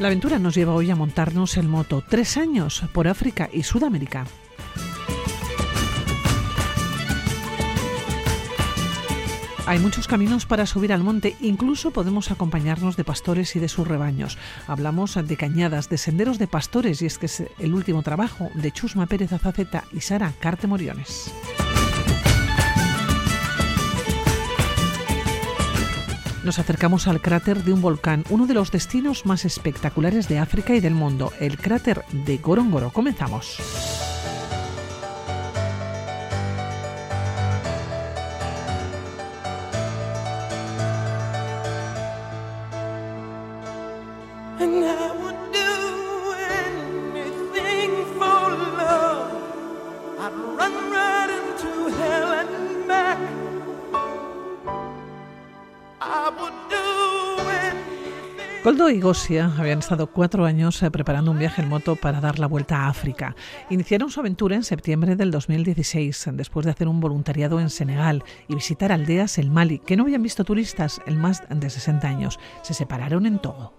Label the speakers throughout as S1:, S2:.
S1: La aventura nos lleva hoy a montarnos en moto tres años por África y Sudamérica. Hay muchos caminos para subir al monte, incluso podemos acompañarnos de pastores y de sus rebaños. Hablamos de cañadas, de senderos de pastores, y es que es el último trabajo de Chusma Pérez Azaceta y Sara Carte Moriones. Nos acercamos al cráter de un volcán, uno de los destinos más espectaculares de África y del mundo, el cráter de Gorongoro. Comenzamos. Coldo y Gosia habían estado cuatro años eh, preparando un viaje en moto para dar la vuelta a África. Iniciaron su aventura en septiembre del 2016, después de hacer un voluntariado en Senegal y visitar aldeas en Mali que no habían visto turistas en más de 60 años. Se separaron en Togo.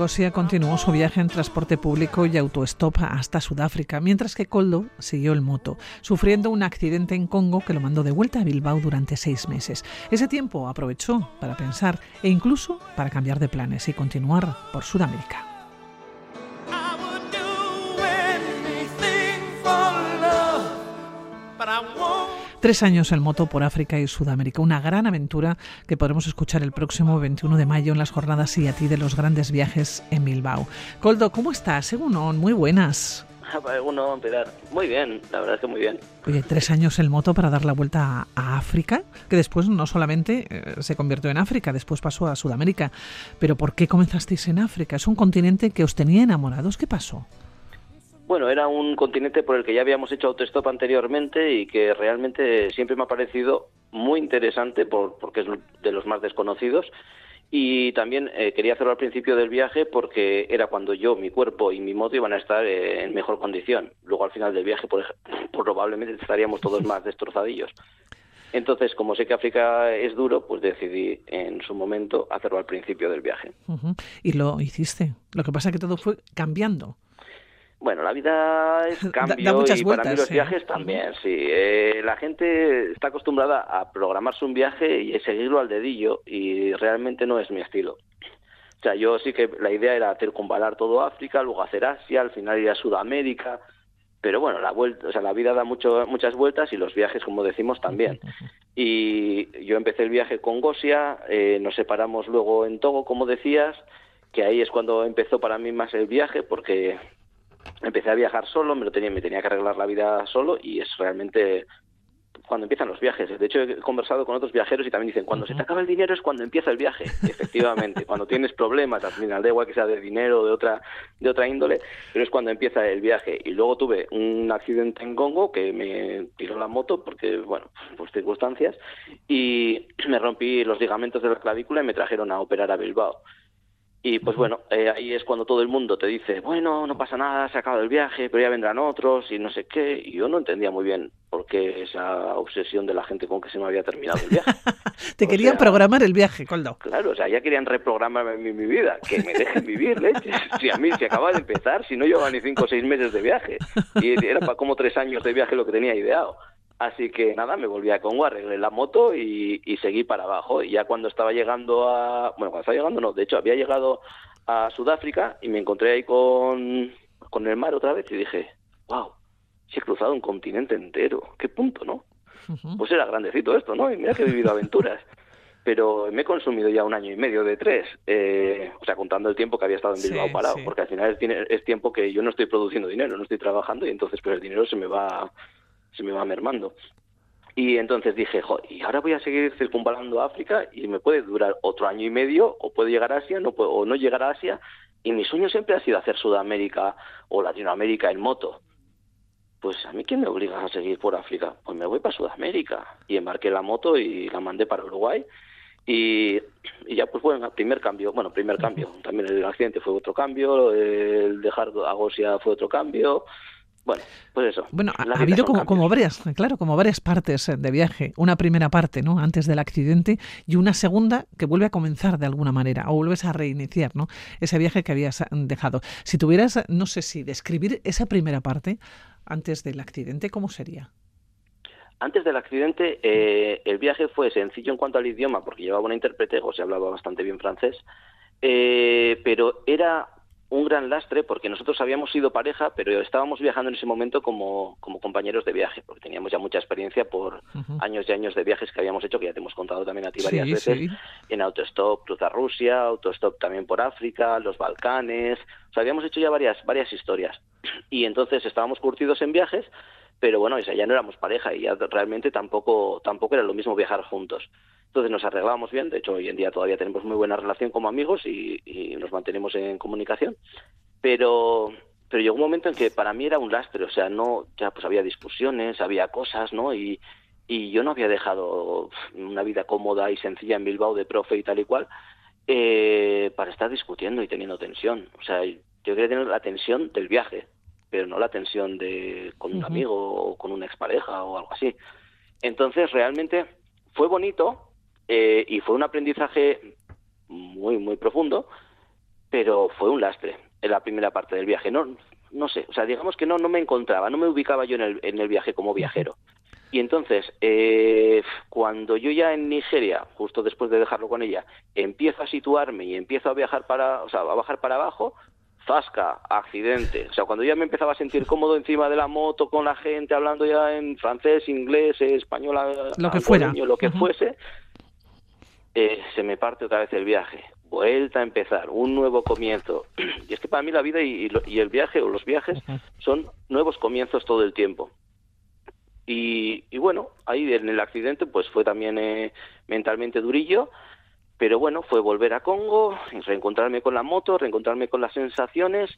S1: Gosia continuó su viaje en transporte público y autostop hasta Sudáfrica, mientras que Coldo siguió el moto, sufriendo un accidente en Congo que lo mandó de vuelta a Bilbao durante seis meses. Ese tiempo aprovechó para pensar e incluso para cambiar de planes y continuar por Sudamérica. Tres años en moto por África y Sudamérica, una gran aventura que podremos escuchar el próximo 21 de mayo en las jornadas y a ti de los grandes viajes en Bilbao. Coldo, ¿cómo estás? Según muy buenas.
S2: Uno, Muy bien, la verdad es que muy bien.
S1: Oye, tres años en moto para dar la vuelta a, África, que después no solamente eh, se convirtió en África, después pasó a Sudamérica. Pero ¿por qué comenzasteis en África? Es un continente que os tenía enamorados. ¿Qué pasó?
S2: Bueno, era un continente por el que ya habíamos hecho autostop anteriormente y que realmente siempre me ha parecido muy interesante por, porque es de los más desconocidos. Y también eh, quería hacerlo al principio del viaje porque era cuando yo, mi cuerpo y mi moto iban a estar eh, en mejor condición. Luego al final del viaje por, probablemente estaríamos todos más destrozadillos. Entonces, como sé que África es duro, pues decidí en su momento hacerlo al principio del viaje.
S1: Y lo hiciste. Lo que pasa es que todo fue cambiando.
S2: Bueno, la vida es cambio y para mí los viajes también, sí. Eh, la gente está acostumbrada a programarse un viaje y seguirlo al dedillo y realmente no es mi estilo. O sea, yo sí que la idea era hacer combalar todo África, luego hacer Asia, al final ir a Sudamérica, pero bueno, la vuelta, o sea, la vida da mucho, muchas vueltas y los viajes, como decimos, también. Y yo empecé el viaje con Gosia, eh, nos separamos luego en Togo, como decías, que ahí es cuando empezó para mí más el viaje, porque empecé a viajar solo, me lo tenía, me tenía que arreglar la vida solo y es realmente cuando empiezan los viajes. De hecho, he conversado con otros viajeros y también dicen, cuando se te acaba el dinero es cuando empieza el viaje. efectivamente, cuando tienes problemas, al final, da igual que sea de dinero o de otra, de otra índole, pero es cuando empieza el viaje. Y luego tuve un accidente en Congo que me tiró la moto porque, bueno, por circunstancias, y me rompí los ligamentos de la clavícula y me trajeron a operar a Bilbao. Y pues bueno, eh, ahí es cuando todo el mundo te dice, bueno, no pasa nada, se ha acabado el viaje, pero ya vendrán otros y no sé qué. Y yo no entendía muy bien por qué esa obsesión de la gente con que se me había terminado el viaje.
S1: te querían programar el viaje, Coldo.
S2: Claro, o sea, ya querían reprogramarme mi, mi vida, que me dejen vivir. Si a mí se acaba de empezar, si no llevaba ni cinco o seis meses de viaje. Y era para como tres años de viaje lo que tenía ideado. Así que nada, me volví a Congo, arreglé la moto y, seguí para abajo. Y ya cuando estaba llegando a... Bueno, cuando estaba llegando no, de hecho había llegado a Sudáfrica y me encontré ahí con, con el mar otra vez y dije, wow, si he cruzado un continente entero, qué punto, ¿no? Pues era grandecito esto, ¿no? Y mira que he vivido aventuras. Pero me he consumido ya un año y medio de tres, eh, o sea, contando el tiempo que había estado en Bilbao parado, porque al final es, es tiempo que yo no estoy produciendo dinero, no estoy trabajando y entonces pues el dinero se me va se me va mermando. Y entonces dije, y ahora voy a seguir circunvalando África y me puede durar otro año y medio, o puedo llegar a Asia, no puedo, o no llegar a Asia. Y mi sueño siempre ha sido hacer Sudamérica o Latinoamérica en moto. Pues a mí, ¿quién me obliga a seguir por África? Pues me voy para Sudamérica. Y embarqué la moto y la mandé para Uruguay. Y, y ya, pues bueno, primer cambio. Bueno, primer cambio. También el accidente fue otro cambio. El dejar a Gosia fue otro cambio Bueno, pues eso.
S1: Bueno, ha, habido como, como, varias, claro, como varias partes eh, de viaje. Una primera parte, ¿no? Antes del accidente y una segunda que vuelve a comenzar de alguna manera o vuelves a reiniciar, ¿no? Ese viaje que habías dejado. Si tuvieras, no sé si describir esa primera parte antes del accidente, ¿cómo sería?
S2: Antes del accidente, eh, el viaje fue sencillo en cuanto al idioma, porque llevaba una intérprete, se hablaba bastante bien francés, eh, pero era un gran lastre porque nosotros habíamos sido pareja, pero estábamos viajando en ese momento como, como compañeros de viaje, porque teníamos ya mucha experiencia por años y años de viajes que habíamos hecho, que ya te hemos contado también a ti varias veces, en autostop, cruzar Rusia, autostop también por África, los Balcanes, o sea, habíamos hecho ya varias, varias historias. Y entonces estábamos curtidos en viajes, pero bueno, ya no éramos pareja y ya realmente tampoco, tampoco era lo mismo viajar juntos. Entonces nos arreglábamos bien, de hecho hoy en día todavía tenemos muy buena relación como amigos y, nos mantenemos en comunicación, pero, pero llegó un momento en que para mí era un lastre, o sea, no, ya pues había discusiones, había cosas, ¿no? Y, y yo no había dejado una vida cómoda y sencilla en Bilbao de profe y tal y cual eh, para estar discutiendo y teniendo tensión. O sea, yo quería tener la tensión del viaje, pero no la tensión de con un amigo o con una expareja o algo así. Entonces, realmente fue bonito eh, y fue un aprendizaje muy, muy profundo, pero fue un lastre en la primera parte del viaje. No, no sé, o sea, digamos que no, no me encontraba, no me ubicaba yo en el, en el viaje como viajero. Y entonces, eh, cuando yo ya en Nigeria, justo después de dejarlo con ella, empiezo a situarme y empiezo a viajar para, o sea, a bajar para abajo, zasca, accidente. O sea, cuando ya me empezaba a sentir cómodo encima de la moto con la gente, hablando ya en francés, inglés, español,
S1: lo que fuera,
S2: lo que fuese, eh, se me parte otra vez el viaje. Vuelta a empezar, un nuevo comienzo. Y es que para mí la vida y, el viaje o los viajes son nuevos comienzos todo el tiempo. Y, bueno, ahí en el accidente pues fue también eh, mentalmente durillo, pero bueno, fue volver a Congo, reencontrarme con la moto, reencontrarme con las sensaciones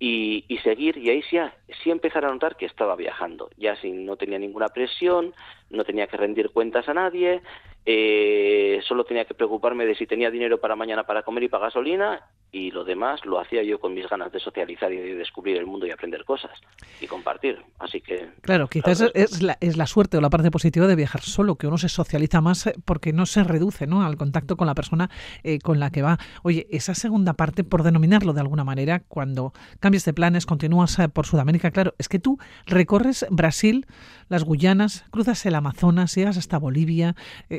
S2: y, seguir. Y ahí sí, sí empezar a notar que estaba viajando. Ya sin, no tenía ninguna presión, no tenía que rendir cuentas a nadie, eh, solo tenía que preocuparme de si tenía dinero para mañana para comer y para gasolina y lo demás lo hacía yo con mis ganas de socializar y de descubrir el mundo y aprender cosas y compartir. Así que...
S1: Claro, quizás es la, es la suerte o la parte positiva de viajar solo, que uno se socializa más eh, porque no se reduce ¿no? al contacto con la persona eh, con la que va. Oye, esa segunda parte, por denominarlo de alguna manera, cuando cambias de planes, continúas eh, por Sudamérica, claro, es que tú recorres Brasil, las Guyanas, cruzas el Amazonas, llegas hasta Bolivia,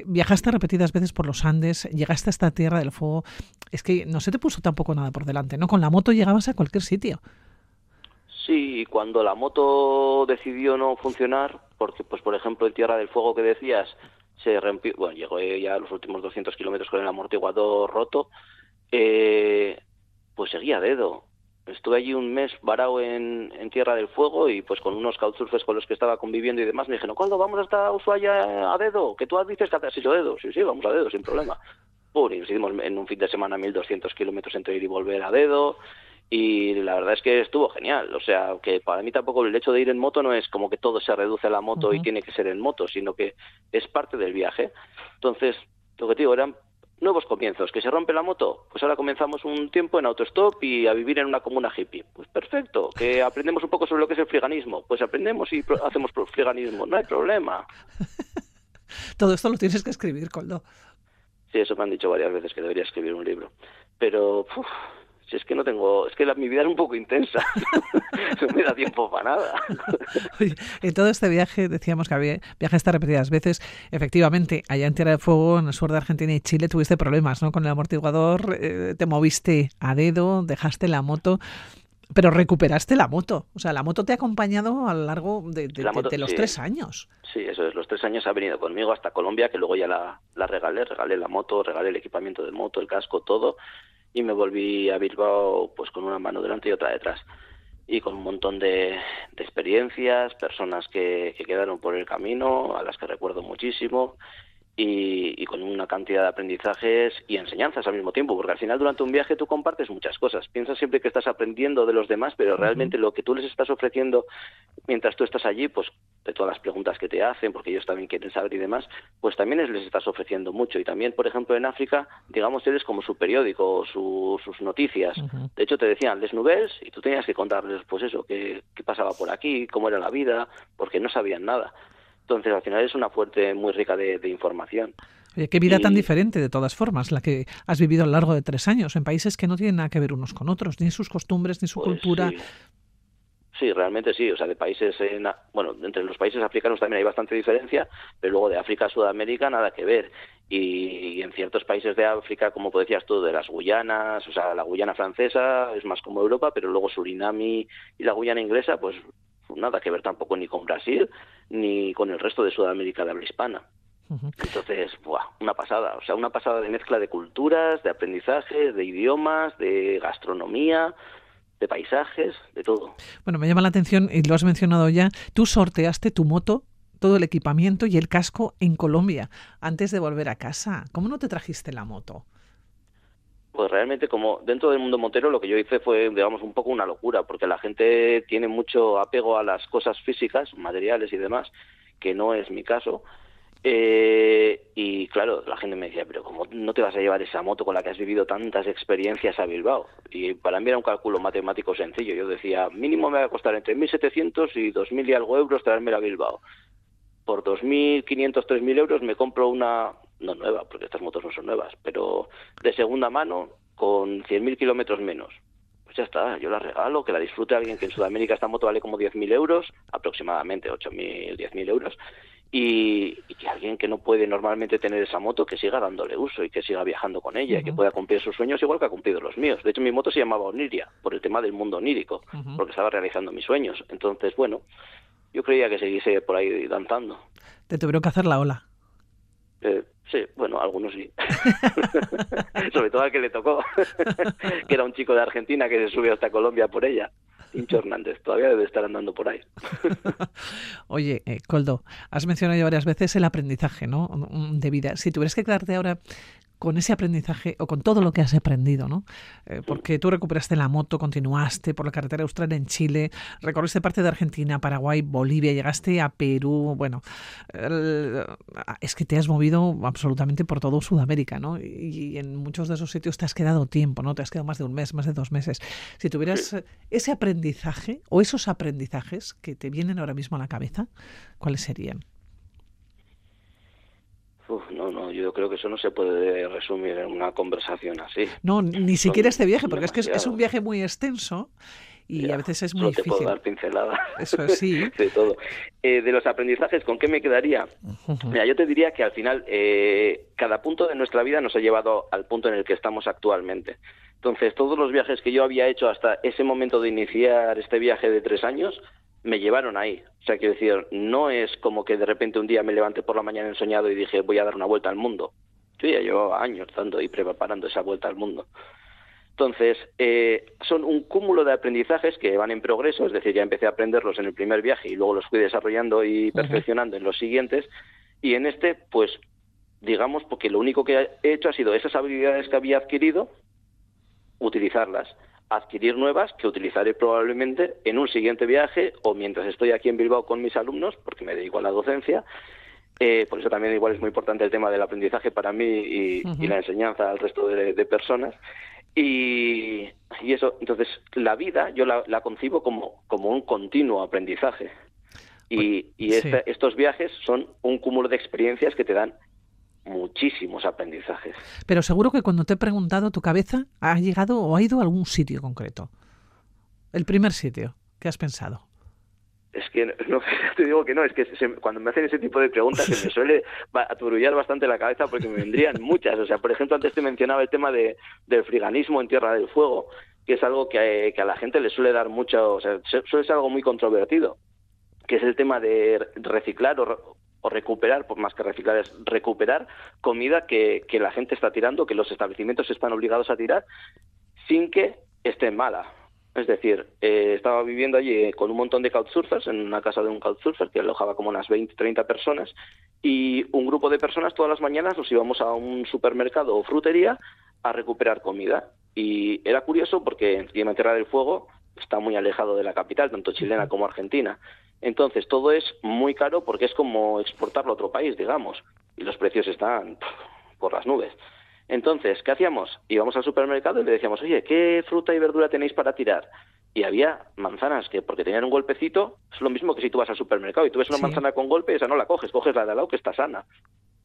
S1: viajaste repetidas veces por los Andes, llegaste hasta Tierra del Fuego. Es que no se te puso tampoco nada por delante, ¿no? Con la moto llegabas a cualquier sitio.
S2: Sí, cuando la moto decidió no funcionar, porque, pues, por ejemplo, en Tierra del Fuego que decías, se rompió, bueno, llegó ya a los últimos 200 kilómetros con el amortiguador roto, eh, pues seguía a dedo. Estuve allí un mes varado en, Tierra del Fuego y pues con unos couchsurfers con los que estaba conviviendo y demás me dijeron, ¿cuándo vamos hasta Ushuaia a dedo? Que tú dices que has hecho dedo. Sí, sí, vamos a dedo, sin problema y nos hicimos en un fin de semana 1.200 kilómetros entre ir y volver a dedo y la verdad es que estuvo genial. O sea, que para mí tampoco el hecho de ir en moto no es como que todo se reduce a la moto y tiene que ser en moto, sino que es parte del viaje. Entonces, lo que te digo, eran nuevos comienzos. ¿Que se rompe la moto? Pues ahora comenzamos un tiempo en autostop y a vivir en una comuna hippie. Pues perfecto. ¿Que aprendemos un poco sobre lo que es el friganismo? Pues aprendemos y hacemos friganismo. No hay problema.
S1: Todo esto lo tienes que escribir, Coldo.
S2: Sí, eso me han dicho varias veces que debería escribir un libro. Pero, si es que no tengo, es que mi vida es un poco intensa, no me da tiempo para nada.
S1: en todo este viaje, decíamos que había viajaste repetidas veces, efectivamente, allá en Tierra de Fuego, en el sur de Argentina y Chile, tuviste problemas ¿no? con el amortiguador, eh, te moviste a dedo, dejaste la moto. Pero recuperaste la moto. O sea, la moto te ha acompañado a lo largo de, los tres años.
S2: Sí, eso es. Los tres años ha venido conmigo hasta Colombia, que luego ya la, la regalé. Regalé la moto, regalé el equipamiento de moto, el casco, todo. Y me volví a Bilbao pues con una mano delante y otra detrás. Y con un montón de, experiencias, personas que, que quedaron por el camino, a las que recuerdo muchísimo y, con una cantidad de aprendizajes y enseñanzas al mismo tiempo, porque al final durante un viaje tú compartes muchas cosas. Piensas siempre que estás aprendiendo de los demás, pero realmente lo que tú les estás ofreciendo mientras tú estás allí, pues de todas las preguntas que te hacen, porque ellos también quieren saber y demás, pues también les estás ofreciendo mucho. Y también, por ejemplo, en África, digamos, eres como su periódico, sus noticias. De hecho, te decían, les nouvelles, y tú tenías que contarles, pues eso, qué, qué pasaba por aquí, cómo era la vida, porque no sabían nada. Entonces, al final es una fuente muy rica de, información.
S1: Oye, qué vida tan diferente, de todas formas, la que has vivido a lo largo de tres años, en países que no tienen nada que ver unos con otros, ni sus costumbres, ni su pues cultura.
S2: Sí, realmente sí. O sea, de países, en, bueno, entre los países africanos también hay bastante diferencia, pero luego de África a Sudamérica nada que ver. Y, en ciertos países de África, como decías tú, de las Guyanas, o sea, la Guyana francesa es más como Europa, pero luego Surinami y la Guyana inglesa, pues nada que ver tampoco ni con Brasil ni con el resto de Sudamérica de habla hispana. Entonces, buah, una pasada, o sea, una pasada de mezcla de culturas, de aprendizaje, de idiomas, de gastronomía, de paisajes, de todo.
S1: Bueno, me llama la atención, y lo has mencionado ya, tú sorteaste tu moto, todo el equipamiento y el casco en Colombia antes de volver a casa. ¿Cómo no te trajiste la moto?
S2: Pues realmente como dentro del mundo motero lo que yo hice fue, digamos, un poco una locura, porque la gente tiene mucho apego a las cosas físicas, materiales y demás, que no es mi caso. Eh, y claro, la gente me decía, pero ¿cómo no te vas a llevar esa moto con la que has vivido tantas experiencias a Bilbao? Y para mí era un cálculo matemático sencillo. Yo decía, mínimo me va a costar entre 1.700 y 2.000 y algo euros traerme a Bilbao. Por 2.500, 3.000 euros me compro una, no nueva, porque estas motos no son nuevas, pero de segunda mano con 100.000 kilómetros menos. Pues ya está, yo la regalo, que la disfrute alguien que en Sudamérica esta moto vale como 10.000 euros, aproximadamente 8.000, 10.000 euros y, que alguien que no puede normalmente tener esa moto que siga dándole uso y que siga viajando con ella y que pueda cumplir sus sueños igual que ha cumplido los míos. De hecho, mi moto se llamaba Oniria por el tema del mundo onírico, porque estaba realizando mis sueños. Entonces, bueno, yo creía que seguise por ahí danzando.
S1: Te tuvieron que hacer la ola.
S2: Eh, sí, bueno, algunos sí. Sobre todo al que le tocó, que era un chico de Argentina que se subió hasta Colombia por ella. Hincho Hernández, todavía debe estar andando por ahí.
S1: Oye, eh, Coldo, has mencionado ya varias veces el aprendizaje ¿no? de vida. Si tuvieras que quedarte ahora con ese aprendizaje o con todo lo que has aprendido, ¿no? Eh, porque tú recuperaste la moto, continuaste por la carretera austral en Chile, recorriste parte de Argentina, Paraguay, Bolivia, llegaste a Perú, bueno, es que te has movido absolutamente por todo Sudamérica, ¿no? Y, en muchos de esos sitios te has quedado tiempo, ¿no? Te has quedado más de un mes, más de dos meses. Si tuvieras ese aprendizaje o esos aprendizajes que te vienen ahora mismo a la cabeza, ¿cuáles serían?
S2: No, no, yo creo que eso no se puede resumir en una conversación así.
S1: No, ni siquiera este viaje, porque es que es, un viaje muy extenso y a veces es muy difícil.
S2: te puedo dar pincelada.
S1: Eso sí.
S2: de todo. Eh, de los aprendizajes, ¿con qué me quedaría? Mira, yo te diría que al final eh, cada punto de nuestra vida nos ha llevado al punto en el que estamos actualmente. Entonces, todos los viajes que yo había hecho hasta ese momento de iniciar este viaje de tres años me llevaron ahí. O sea, quiero decir, no es como que de repente un día me levanté por la mañana ensoñado y dije voy a dar una vuelta al mundo. Yo ya llevaba años dando y preparando esa vuelta al mundo. Entonces, eh, son un cúmulo de aprendizajes que van en progreso, es decir, ya empecé a aprenderlos en el primer viaje y luego los fui desarrollando y perfeccionando en los siguientes. Y en este, pues, digamos, porque lo único que he hecho ha sido esas habilidades que había adquirido, utilizarlas adquirir nuevas que utilizaré probablemente en un siguiente viaje o mientras estoy aquí en Bilbao con mis alumnos, porque me dedico a la docencia. Eh, por eso también igual es muy importante el tema del aprendizaje para mí y, la enseñanza al resto de, personas. Y, eso, entonces, la vida yo la, concibo como, como un continuo aprendizaje. Y, pues, estos viajes son un cúmulo de experiencias que te dan muchísimos aprendizajes.
S1: Pero seguro que cuando te he preguntado, tu cabeza ha llegado o ha ido a algún sitio concreto. El primer sitio que has pensado.
S2: Es que no, te digo que no, es que cuando me hacen ese tipo de preguntas se me suele aturullar bastante la cabeza porque me vendrían muchas. O sea, por ejemplo, antes te mencionaba el tema de, del friganismo en Tierra del Fuego, que es algo que, que a la gente le suele dar mucho, o sea, suele ser algo muy controvertido, que es el tema de reciclar o, o recuperar, por más que reciclar, es recuperar comida que, que la gente está tirando, que los establecimientos están obligados a tirar, sin que esté mala. Es decir, eh, estaba viviendo allí con un montón de couchsurfers, en una casa de un couchsurfer que alojaba como unas 20, 30 personas, y un grupo de personas todas las mañanas nos íbamos a un supermercado o frutería a recuperar comida. Y era curioso porque en Tierra del Fuego está muy alejado de la capital, tanto chilena como argentina. Entonces, todo es muy caro porque es como exportarlo a otro país, digamos, y los precios están por las nubes. Entonces, ¿qué hacíamos? Íbamos al supermercado y le decíamos, oye, ¿qué fruta y verdura tenéis para tirar? Y había manzanas que, porque tenían un golpecito, es lo mismo que si tú vas al supermercado y tú ves una manzana con golpe, esa no la coges, coges la de al lado que está sana.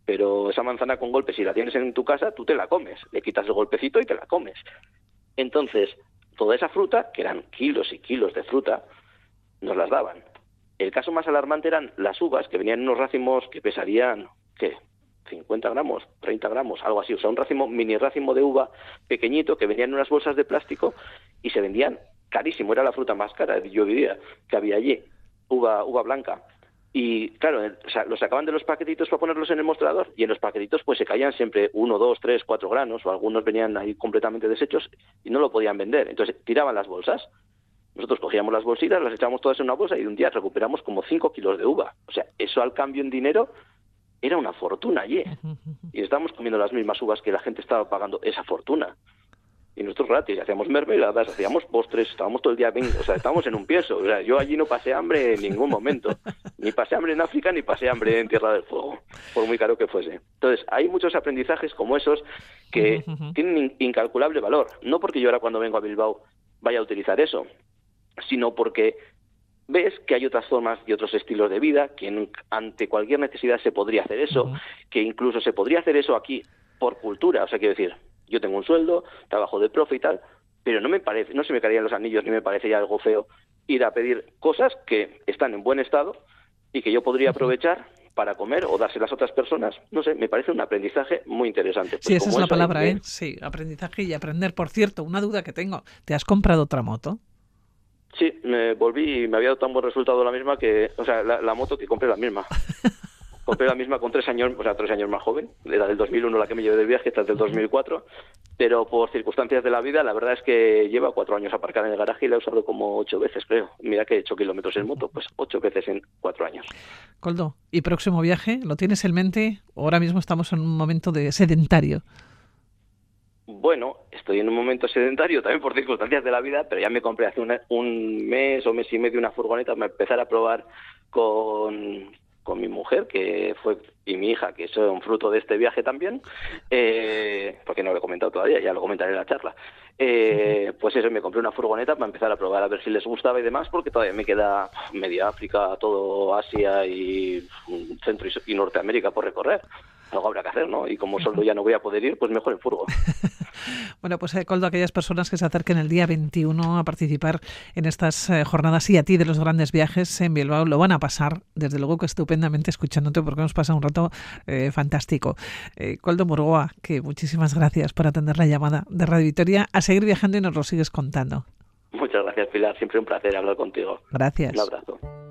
S2: Pero esa manzana con golpe, si la tienes en tu casa, tú te la comes, le quitas el golpecito y te la comes. Entonces, toda esa fruta, que eran kilos y kilos de fruta, nos las daban. El caso más alarmante eran las uvas, que venían en unos racimos que pesarían, ¿qué? 50 gramos, 30 gramos, algo así. O sea, un racimo, mini racimo de uva pequeñito que venían en unas bolsas de plástico y se vendían carísimo. Era la fruta más cara, yo diría, que había allí. Uva, uva blanca. Y claro, o sea, los sacaban de los paquetitos para ponerlos en el mostrador y en los paquetitos pues se caían siempre uno, dos, tres, cuatro granos o algunos venían ahí completamente deshechos y no lo podían vender. Entonces tiraban las bolsas nosotros cogíamos las bolsitas, las echábamos todas en una bolsa y un día recuperamos como 5 kilos de uva. O sea, eso al cambio en dinero era una fortuna allí. Y estábamos comiendo las mismas uvas que la gente estaba pagando esa fortuna. Y nosotros gratis, hacíamos mermeladas, hacíamos postres, estábamos todo el día, o sea, estábamos en un piezo. O sea, yo allí no pasé hambre en ningún momento. Ni pasé hambre en África, ni pasé hambre en Tierra del Fuego, por muy caro que fuese. Entonces, hay muchos aprendizajes como esos que tienen incalculable valor. No porque yo ahora cuando vengo a Bilbao vaya a utilizar eso, sino porque ves que hay otras formas y otros estilos de vida, que ante cualquier necesidad se podría hacer eso, que incluso se podría hacer eso aquí por cultura. O sea, quiero decir, yo tengo un sueldo, trabajo de profe y tal, pero no me parece, no se me caerían los anillos ni me parecería algo feo ir a pedir cosas que están en buen estado y que yo podría aprovechar para comer o dárselas a otras personas. No sé, me parece un aprendizaje muy interesante.
S1: sí, pues esa es la palabra, ¿eh? Sí, aprendizaje y aprender. Por cierto, una duda que tengo, ¿te has comprado otra moto?
S2: Sí, me volví y me había dado tan buen resultado la misma que, o sea, la, moto que compré la misma. compré la misma con tres años, o sea, tres años más joven. Era del 2001 la que me llevé del viaje, esta es del 2004. Pero por circunstancias de la vida, la verdad es que lleva cuatro años aparcada en el garaje y la he usado como ocho veces, creo. Mira que he hecho kilómetros en moto, pues ocho veces en cuatro años.
S1: Coldo, ¿y próximo viaje? ¿Lo tienes en mente? Ahora mismo estamos en un momento de sedentario.
S2: Bueno, estoy en un momento sedentario también por circunstancias de la vida, pero ya me compré hace un mes o mes y medio una furgoneta para empezar a probar con, con mi mujer, que fue, y mi hija, que son fruto de este viaje también, eh, porque no lo he comentado todavía, ya lo comentaré en la charla. Eh, pues eso, me compré una furgoneta para empezar a probar a ver si les gustaba y demás, porque todavía me queda media África, todo Asia y Centro y Norteamérica por recorrer algo habrá que hacer, ¿no? Y como solo ya no voy a poder ir, pues mejor en furgo.
S1: bueno, pues eh, Coldo, aquellas personas que se acerquen el día 21 a participar en estas eh, jornadas y a ti de los grandes viajes en Bilbao lo van a pasar, desde luego que estupendamente escuchándote porque hemos pasado un rato eh, fantástico. Coldo Murgoa, que muchísimas gracias por atender la llamada de Radio Victoria, a seguir viajando y nos lo sigues contando.
S2: Muchas gracias, Pilar. Siempre un placer hablar contigo.
S1: Gracias.
S2: Un abrazo.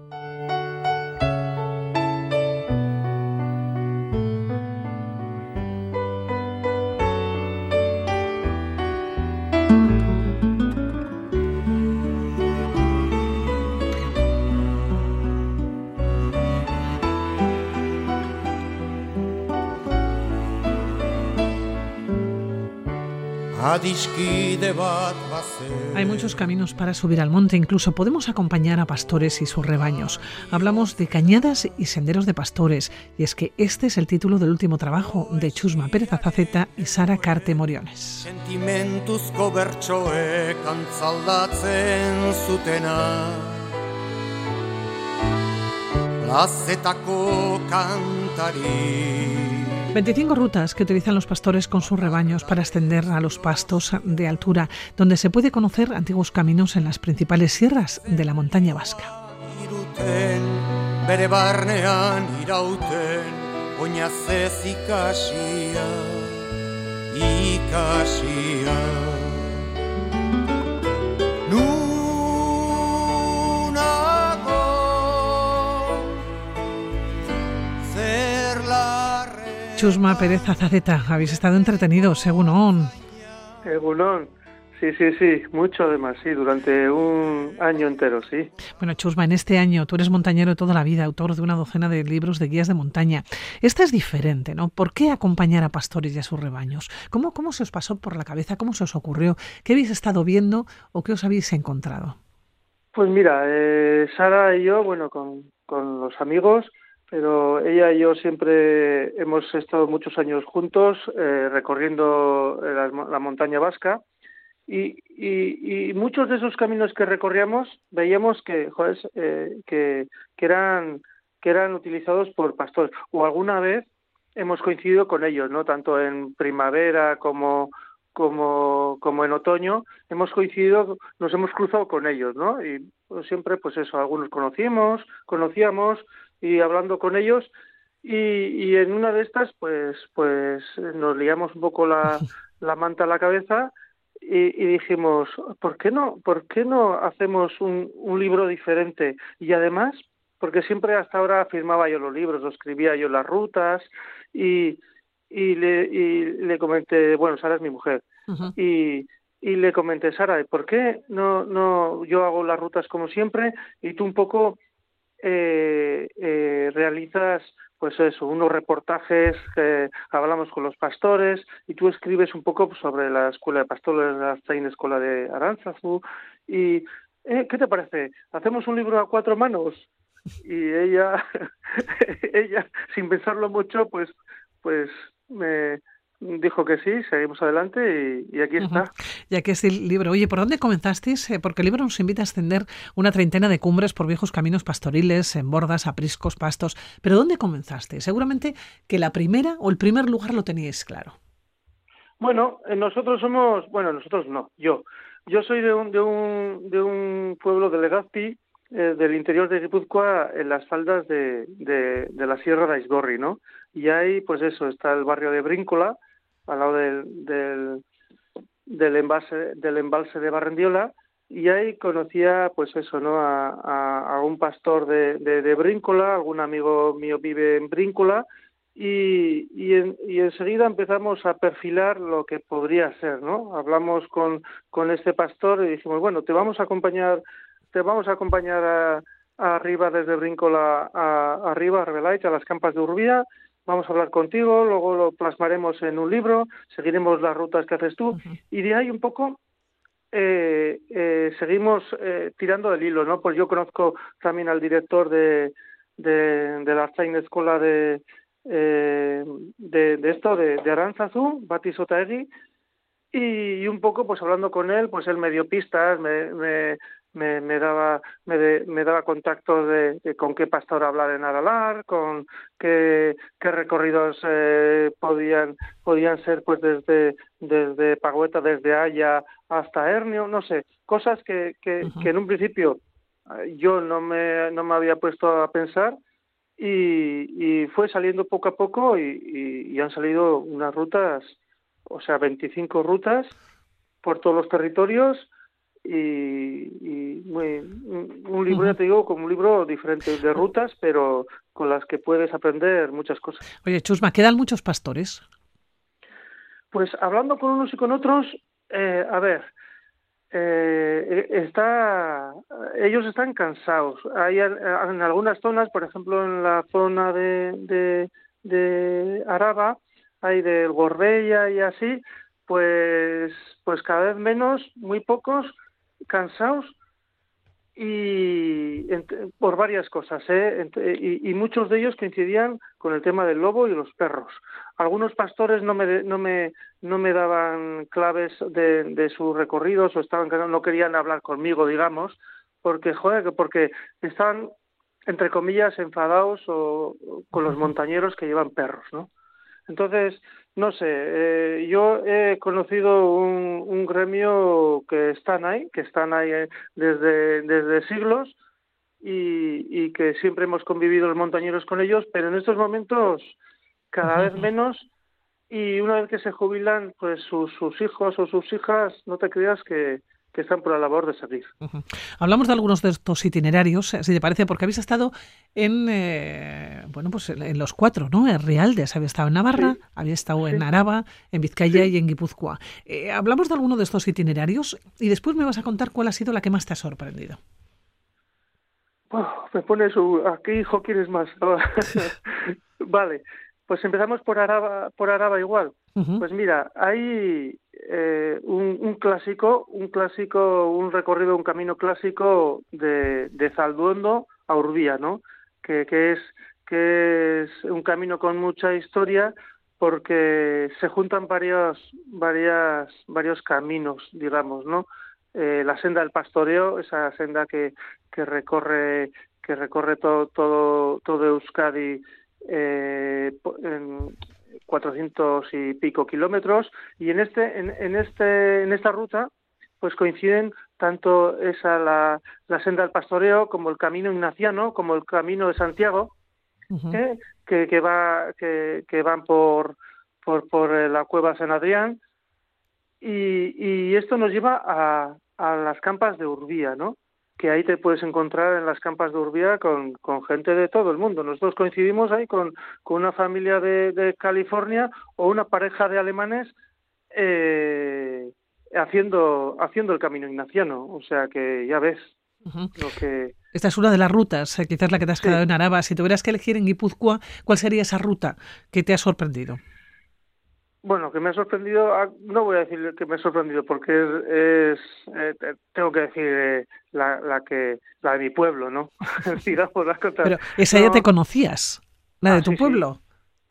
S1: Hay muchos caminos para subir al monte, incluso podemos acompañar a pastores y sus rebaños. Hablamos de cañadas y senderos de pastores, y es que este es el título del último trabajo de Chusma Pérez Azaceta y Sara Carte Moriones. cantari 25 rutas que utilizan los pastores con sus rebaños para ascender a los pastos de altura, donde se puede conocer antiguos caminos en las principales sierras de la montaña vasca. Chusma Pérez Azaceta, habéis estado entretenidos, según ON.
S3: Según Sí, sí, sí, mucho además, sí, durante un año entero, sí.
S1: Bueno, Chusma, en este año tú eres montañero de toda la vida, autor de una docena de libros de guías de montaña. Esta es diferente, ¿no? ¿Por qué acompañar a pastores y a sus rebaños? ¿Cómo, ¿Cómo se os pasó por la cabeza? ¿Cómo se os ocurrió? ¿Qué habéis estado viendo o qué os habéis encontrado?
S3: Pues mira, eh, Sara y yo, bueno, con, con los amigos, pero ella y yo siempre hemos estado muchos años juntos eh, recorriendo la, montaña vasca y, muchos de esos caminos que recorríamos veíamos que, joder, eh, que, eran, que eran utilizados por pastores o alguna vez hemos coincidido con ellos, ¿no? Tanto en primavera como como, como en otoño, hemos coincidido, nos hemos cruzado con ellos, ¿no? Y pues, siempre, pues eso, algunos conocimos, conocíamos y hablando con ellos y, y en una de estas, pues, pues nos liamos un poco la, la manta a la cabeza y, y, dijimos, ¿por qué no, por qué no hacemos un, un libro diferente? Y además, porque siempre hasta ahora firmaba yo los libros, lo escribía yo las rutas y, y le, y le comenté, bueno, Sara es mi mujer, y, y le comenté, Sara, ¿por qué no, no yo hago las rutas como siempre y tú un poco eh, eh, realizas pues eso, unos reportajes que hablamos con los pastores y tú escribes un poco sobre la escuela de pastores, la Stein Escuela de Aranzazu y eh, ¿qué te parece? ¿Hacemos un libro a cuatro manos? Y ella, ella sin pensarlo mucho, pues, pues me dijo que sí, seguimos adelante y, aquí está.
S1: Ya que es el libro. Oye, ¿por dónde comenzasteis? Eh, porque el libro nos invita a ascender una treintena de cumbres por viejos caminos pastoriles, en bordas, apriscos, pastos. ¿Pero dónde comenzaste? Seguramente que la primera o el primer lugar lo teníais claro.
S3: Bueno, eh, nosotros somos, bueno, nosotros no, yo. Yo soy de un, de un, de un pueblo de Legazpi, eh, del interior de Guipúzcoa, en las faldas de, de, de la Sierra de Aizgorri, ¿no? Y ahí, pues eso, está el barrio de Bríncola, al lado del, del, del, del embalse de Barrendiola, y ahí conocía, pues eso, ¿no? A, un pastor de, de, Bríncola, algún amigo mío vive en Bríncola, y, y, en, y enseguida empezamos a perfilar lo que podría ser, ¿no? Hablamos con, con este pastor y dijimos, bueno, te vamos a acompañar, te vamos a acompañar a, arriba desde Bríncola a, arriba a Rebelaich, a las campas de Urbía, vamos a hablar contigo, luego lo plasmaremos en un libro, seguiremos las rutas que haces tú y de ahí un poco eh, eh, seguimos eh, tirando del hilo, ¿no? Pues yo conozco también al director de, de, de la Arzain Escuela de, de, de, esto, de, de Aranzazu, Bati Sotaegui, y, y, un poco pues hablando con él, pues él me dio pistas, me, me, me, me daba me, de, me daba contactos de, de, con qué pastor hablar en Aralar, con qué, qué recorridos eh, podían podían ser pues desde desde Pagüeta, desde Haya hasta Hernio, no sé, cosas que, que, uh -huh. que en un principio eh, yo no me no me había puesto a pensar y, y fue saliendo poco a poco y, y, y han salido unas rutas, o sea, 25 rutas por todos los territorios y, y muy, un libro, ya te digo, como un libro diferente de rutas, pero con las que puedes aprender muchas cosas.
S1: Oye, Chusma, ¿quedan muchos pastores?
S3: Pues hablando con unos y con otros, eh, a ver, eh, está, ellos están cansados. Hay en algunas zonas, por ejemplo, en la zona de, de, de Araba, hay del Gorbella y así, pues, pues cada vez menos, muy pocos, cansados y por varias cosas ¿eh? y, y, muchos de ellos coincidían con el tema del lobo y los perros. Algunos pastores no me no me no me daban claves de, de sus recorridos o estaban no querían hablar conmigo digamos porque joder porque estaban entre comillas enfadados o, o con los montañeros que llevan perros no entonces no sé, eh, yo he conocido un, un, gremio que están ahí, que están ahí eh, desde, desde siglos y, y, que siempre hemos convivido los montañeros con ellos, pero en estos momentos cada vez menos y una vez que se jubilan, pues sus, sus hijos o sus hijas, no te creas que, que están por la labor de seguir. Uh
S1: -huh. Hablamos de algunos de estos itinerarios, si te parece, porque habéis estado en, eh, bueno, pues en los cuatro, ¿no? En Rialdes, habéis estado en Navarra, sí. habéis estado sí. en Araba, en Vizcaya sí. y en Guipúzcoa. Eh, hablamos de alguno de estos itinerarios y después me vas a contar cuál ha sido la que más te ha sorprendido.
S3: Me pones, uh, ¿a qué hijo quieres más? vale, pues empezamos por Araba, por Araba igual. Pues mira, hay eh, un, clásico, un clásico, un recorrido, un camino clásico de, de a Urbía, ¿no? Que, que, es que es un camino con mucha historia porque se juntan varios, varias, varios caminos, digamos, ¿no? Eh, la senda del pastoreo, esa senda que, que recorre que recorre todo todo todo Euskadi eh, 400 y pico kilómetros y en este en, en este en esta ruta pues coinciden tanto esa la, la senda del pastoreo como el camino ignaciano como el camino de Santiago ¿eh? que, que va que, que van por por, por la cueva San Adrián y, y esto nos lleva a, a las campas de Urbía, ¿no? Que ahí te puedes encontrar en las campas de Urbía con, con gente de todo el mundo. Nosotros coincidimos ahí con, con una familia de, de, California o una pareja de alemanes eh, haciendo, haciendo el camino ignaciano. O sea que ya ves lo que...
S1: Esta es una de las rutas, eh, quizás la que te has quedado en Araba. Si tuvieras que elegir en Guipúzcoa, ¿cuál sería esa ruta que te ha sorprendido?
S3: Bueno, que me ha sorprendido, ah, no voy a decir que me ha sorprendido porque es, eh, tengo que decir eh, la, la que la de mi pueblo, ¿no?
S1: Pero esa ya te conocías, la de ah, tu pueblo.
S3: Sí. sí.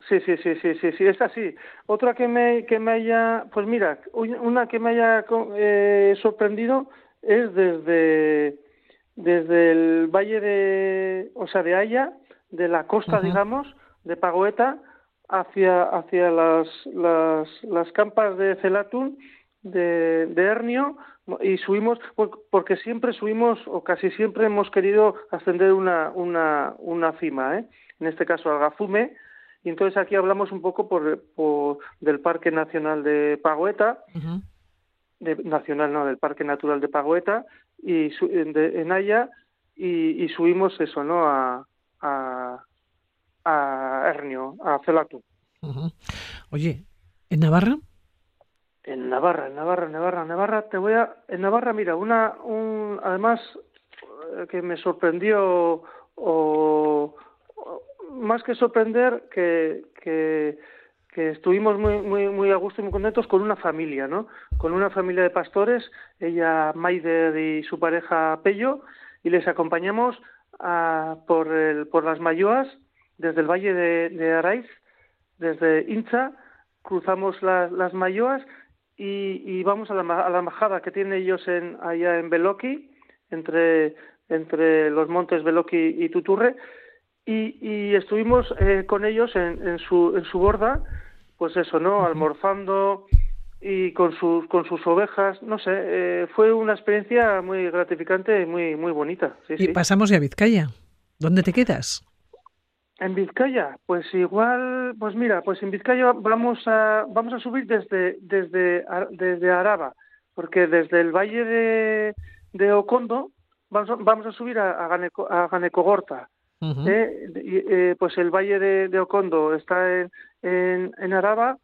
S3: Sí, sí, sí, sí, esta sí. Otra que me que me haya, pues mira, una que me haya eh, sorprendido es desde desde el valle de, o sea, de Haya, de la costa, digamos, de Pagoeta hacia, hacia las, las, las campas de Celatún, de, de Hernio, y subimos, porque siempre subimos, o casi siempre hemos querido ascender una, una, una cima, ¿eh? en este caso al Gafume, y entonces aquí hablamos un poco por, por del Parque Nacional de Pagoeta, de, nacional no, del Parque Natural de Pagoeta, y en Haya, y, y, subimos eso, ¿no? A, a, a Hernio, a Celatu.
S1: Oye, ¿en Navarra?
S3: En Navarra, en Navarra, en Navarra, en Navarra, te voy a... En Navarra, mira, una, un, además eh, que me sorprendió o, más que sorprender que, que, que, estuvimos muy, muy, muy a gusto y muy contentos con una familia, ¿no? Con una familia de pastores, ella Maider y su pareja Pello, y les acompañamos a, por, el, por las Mayoas desde el valle de, de Araiz, desde Incha, cruzamos las Mayoas y, vamos a la, a la embajada que tienen ellos en, allá en Beloki, entre, entre los montes Beloki y Tuturre, y, estuvimos eh, con ellos en, en, su, en su borda, pues eso, ¿no? Almorzando y con sus, con sus ovejas, no sé, eh, fue una experiencia muy gratificante y muy, muy bonita.
S1: y pasamos ya a Vizcaya. ¿Dónde te quedas?
S3: En Vizcaya, pues igual, pues mira, pues en Vizcaya vamos a vamos a subir desde desde desde Araba, porque desde el valle de, de Ocondo vamos a, vamos a subir a, a, Ganeco, a Ganecogorta. ¿eh? eh, pues el valle de, de Ocondo está en, en, en, Araba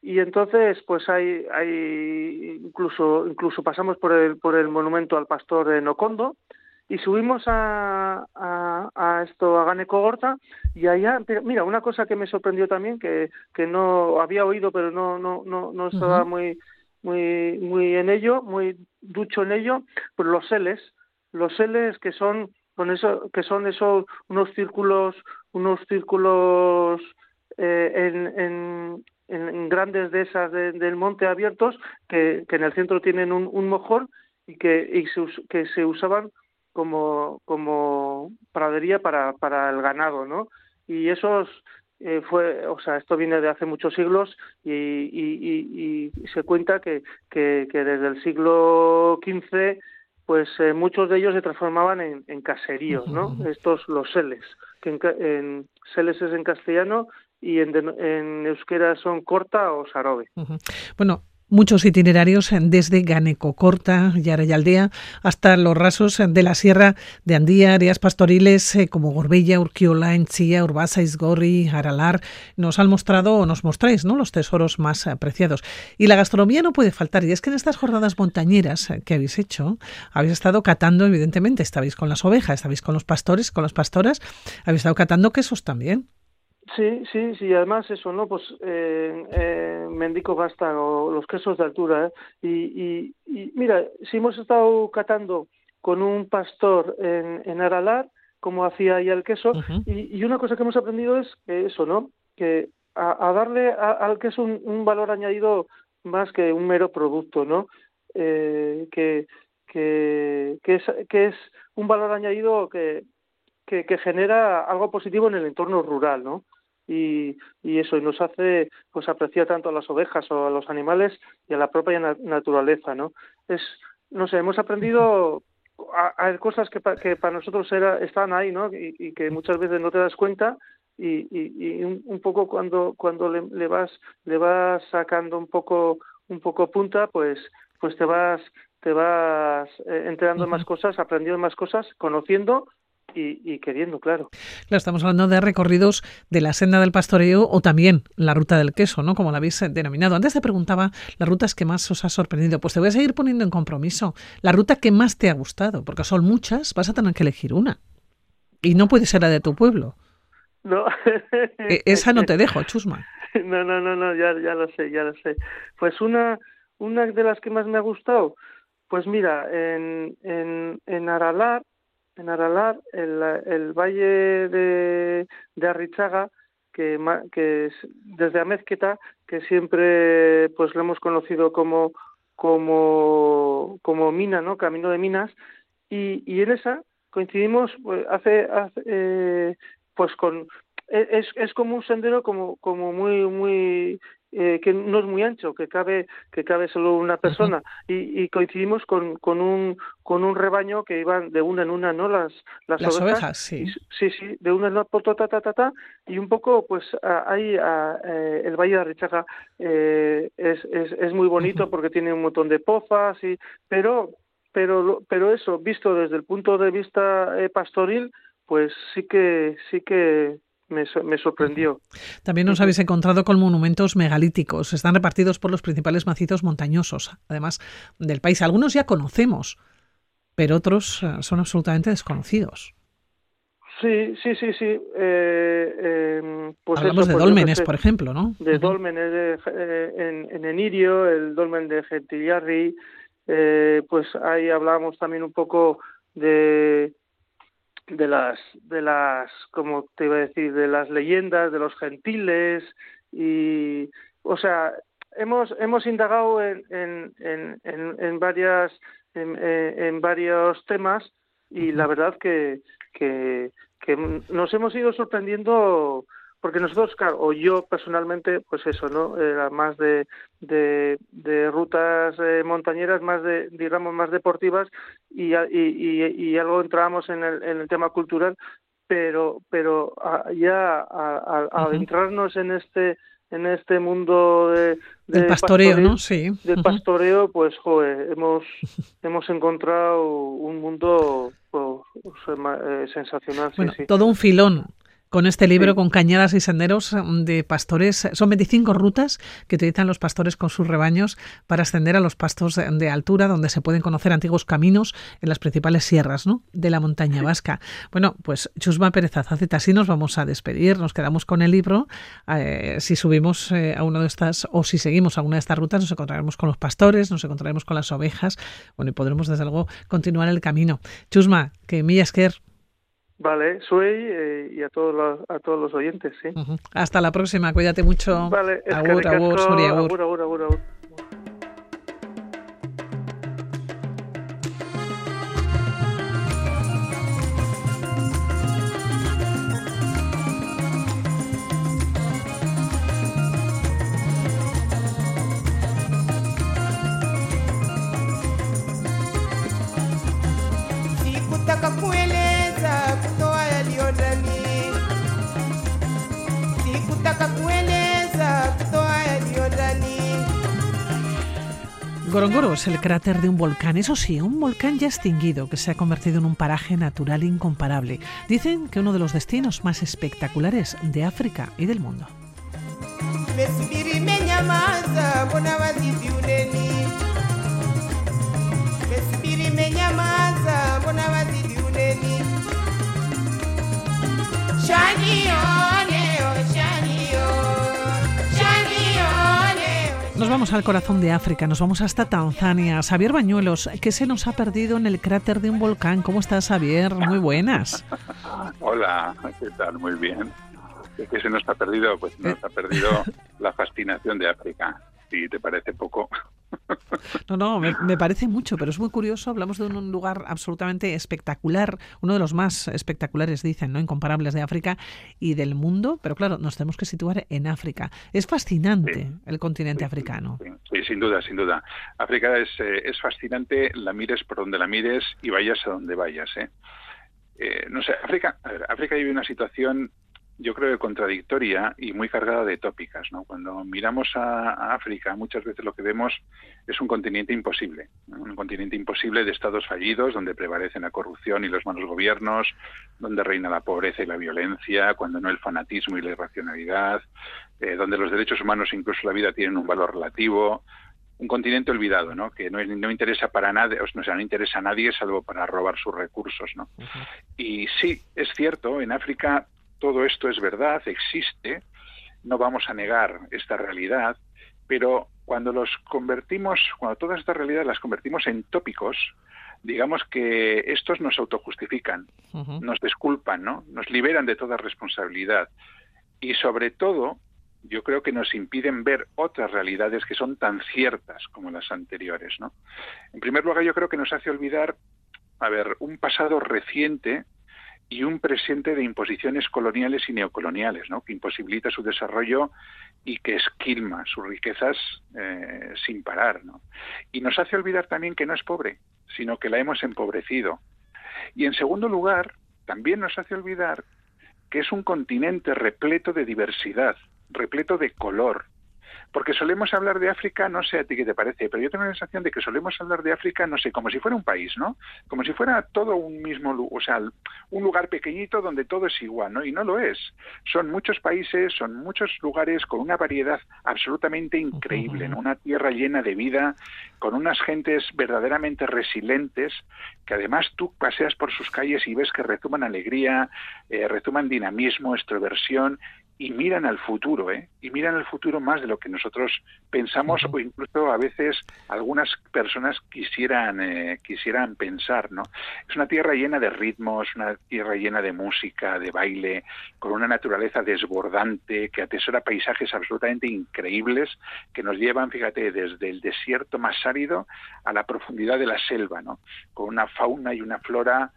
S3: y entonces pues hay hay incluso incluso pasamos por el por el monumento al pastor en Ocondo y subimos a, a, a esto a Ganeco Gorta y allá mira una cosa que me sorprendió también que, que no había oído pero no no no, no estaba muy muy muy en ello muy ducho en ello pues los seles los seles que son con eso que son esos unos círculos unos círculos eh, en, en, en, grandes dehesas de, del monte abiertos que, que en el centro tienen un, un mojón y que y se, que se usaban como, como pradería para, para el ganado, ¿no? Y esos eh, fue, o sea, esto viene de hace muchos siglos y, y, y, se cuenta que, que, que, desde el siglo XV, pues eh, muchos de ellos se transformaban en, en caseríos, ¿no? Estos los seles, que en, en seles es en castellano y en, en euskera son corta o sarobe.
S1: Bueno, muchos itinerarios desde Ganecocorta, y Aldea, hasta los rasos de la sierra de Andía, áreas pastoriles eh, como Gorbella, Urquiola, Enchilla, Urbasa, Isgorri, Aralar. Nos han mostrado o nos mostráis ¿no? los tesoros más apreciados. Y la gastronomía no puede faltar. Y es que en estas jornadas montañeras que habéis hecho, habéis estado catando, evidentemente, estabais con las ovejas, estabais con los pastores, con las pastoras, habéis estado catando quesos también.
S3: Sí, sí, sí, además eso, ¿no? Pues eh, eh, o los quesos de altura, ¿eh? Y, y, mira, si hemos estado catando con un pastor en, en Aralar, como hacía ya el queso, y, una cosa que hemos aprendido es que eso, ¿no? Que a, darle al queso un, valor añadido más que un mero producto, ¿no? Eh, que, que, que, es, que es un valor añadido que, que, que genera algo positivo en el entorno rural, ¿no? Y, y eso y nos hace pues apreciar tanto a las ovejas o a los animales y a la propia naturaleza no es no sé hemos aprendido a, a cosas que, que para nosotros era están ahí no y, y, que muchas veces no te das cuenta y, y, y un, poco cuando cuando le, le, vas le vas sacando un poco un poco punta pues pues te vas te vas eh, enterando más cosas aprendiendo más cosas conociendo y, queriendo, claro.
S1: Claro, estamos hablando de recorridos de la senda del pastoreo o también la ruta del queso, ¿no? Como la habéis eh, denominado. Antes te preguntaba las rutas que más os ha sorprendido. Pues te voy a seguir poniendo en compromiso. La ruta que más te ha gustado, porque son muchas, vas a tener que elegir una. Y no puede ser la de tu pueblo.
S3: No.
S1: E, esa no te dejo, Chusma.
S3: No, no, no, no, ya, ya lo sé, ya lo sé. Pues una, una de las que más me ha gustado, pues mira, en, en, en Aralar en Aralar, el, el valle de, Arrichaga, que, que es desde Amezqueta, que siempre pues lo hemos conocido como, como, como mina, ¿no? Camino de minas, y, y en esa coincidimos pues, hace, hace eh, pues con es, es como un sendero como, como muy muy eh, que no es muy ancho, que cabe que cabe solo una persona. Y, y, coincidimos con, con un con un rebaño que iban de una en una, ¿no? Las
S1: las, ovejas, sí.
S3: sí, sí, de una en una por ta, ta, ta, ta, y un poco pues ahí eh, el Valle de Arrichaga eh, es, es, es muy bonito porque tiene un montón de pozas y pero pero pero eso visto desde el punto de vista eh, pastoril pues sí que sí que me, sorprendió.
S1: También nos habéis encontrado con monumentos megalíticos. Están repartidos por los principales macizos montañosos, además del país. Algunos ya conocemos, pero otros eh, son absolutamente desconocidos.
S3: Sí, sí, sí, sí. Eh, em,
S1: pues Hablamos de pues dólmenes, por ejemplo, ¿no?
S3: De dólmenes de, eh, en, en, Enirio, el dolmen de Gentillarri, pues ahí hablamos también un poco de, de las de las como te iba a decir de las leyendas de los gentiles y o sea hemos hemos indagado en en, en, en varias en, en, varios temas y la verdad que, que que nos hemos ido sorprendiendo porque nosotros, claro, o yo personalmente, pues eso, ¿no? Era más de, de, de rutas eh, montañeras, más de, digamos, más deportivas y, y, y, algo entrábamos en el, en el tema cultural, pero, pero ya a, adentrarnos en este en este mundo de,
S1: del pastoreo, ¿no? Sí.
S3: Del pastoreo, pues, joder, hemos, hemos encontrado un mundo pues, eh, sensacional.
S1: Bueno,
S3: sí, sí.
S1: todo un filón con este libro, con cañadas y senderos mm, de pastores. Son 25 rutas que utilizan los pastores con sus rebaños para ascender a los pastos de altura, donde se pueden conocer antiguos caminos en las principales sierras ¿no? de la montaña vasca. Bueno, pues Chusma Pérez Azaceta, así nos vamos a despedir. Nos quedamos con el libro. Eh, si subimos eh, a una de estas, o si seguimos a una de estas rutas, nos encontraremos con los pastores, nos encontraremos con las ovejas. Bueno, y podremos desde luego continuar el camino. Chusma, que Millasquer,
S3: Vale, soy eh, y a todos los, a todos los oyentes, sí.
S1: Hasta la próxima, cuídate mucho.
S3: Vale,
S1: agur, agur,
S3: agur, agur, agur, agur.
S1: Gorongoro es el cráter de un volcán, eso sí, un volcán ya extinguido que se ha convertido en un paraje natural incomparable. Dicen que uno de los destinos más espectaculares de África y del mundo. Nos vamos al corazón de África, nos vamos hasta Tanzania. Xavier Bañuelos, ¿qué se nos ha perdido en el cráter de un volcán? ¿Cómo estás, Xavier? Muy buenas.
S4: Hola, ¿qué tal? Muy bien. ¿Qué se nos ha perdido? Pues nos ha perdido la fascinación de África. Si te parece poco,
S1: no, no, me, parece mucho, pero es muy curioso. Hablamos de un lugar absolutamente espectacular, uno de los más espectaculares, dicen, ¿no? Incomparables de África y del mundo, pero claro, nos tenemos que situar en África. Es fascinante el continente africano.
S4: Sí, sin duda, sin duda. África es, eh, es fascinante, la mires por donde la mires y vayas a donde vayas. ¿eh? Eh, no sé, África, África vive una situación yo creo que contradictoria y muy cargada de tópicas. ¿no? Cuando miramos a, África, muchas veces lo que vemos es un continente imposible, un continente imposible de estados fallidos, donde prevalecen la corrupción y los malos gobiernos, donde reina la pobreza y la violencia, cuando no el fanatismo y la irracionalidad, eh, donde los derechos humanos, incluso la vida, tienen un valor relativo. Un continente olvidado, ¿no? Que no, no interesa para nadie, o sea, no interesa a nadie salvo para robar sus recursos, ¿no? Y sí, es cierto, en África todo esto es verdad, existe, no vamos a negar esta realidad, pero cuando los convertimos, cuando todas estas realidades las convertimos en tópicos, digamos que estos nos autojustifican, nos disculpan, ¿no? Nos liberan de toda responsabilidad y sobre todo yo creo que nos impiden ver otras realidades que son tan ciertas como las anteriores, ¿no? En primer lugar, yo creo que nos hace olvidar, a ver, un pasado reciente y un presente de imposiciones coloniales y neocoloniales, ¿no? que imposibilita su desarrollo y que esquilma sus riquezas eh, sin parar. Y nos hace olvidar también que no es pobre, sino que la hemos empobrecido. Y en segundo lugar, también nos hace olvidar que es un continente repleto de diversidad, repleto de color, porque solemos hablar de África, no sé a ti qué te parece, pero yo tengo la sensación de que solemos hablar de África, no sé, como si fuera un país, ¿no? Como si fuera todo un mismo, o sea, un lugar pequeñito donde todo es igual, ¿no? Y no lo es. Son muchos países, son muchos lugares con una variedad absolutamente increíble, ¿no? Una tierra llena de vida, con unas gentes verdaderamente resilientes, que además tú paseas por sus calles y ves que rezuman alegría, eh, rezuman dinamismo, extroversión y miran al futuro, ¿eh? Y miran al futuro más de lo que nosotros pensamos o incluso a veces algunas personas quisieran eh, quisieran pensar, ¿no? Es una tierra llena de ritmos, una tierra llena de música, de baile, con una naturaleza desbordante que atesora paisajes absolutamente increíbles que nos llevan, fíjate, desde el desierto más árido a la profundidad de la selva, ¿no? Con una fauna y una flora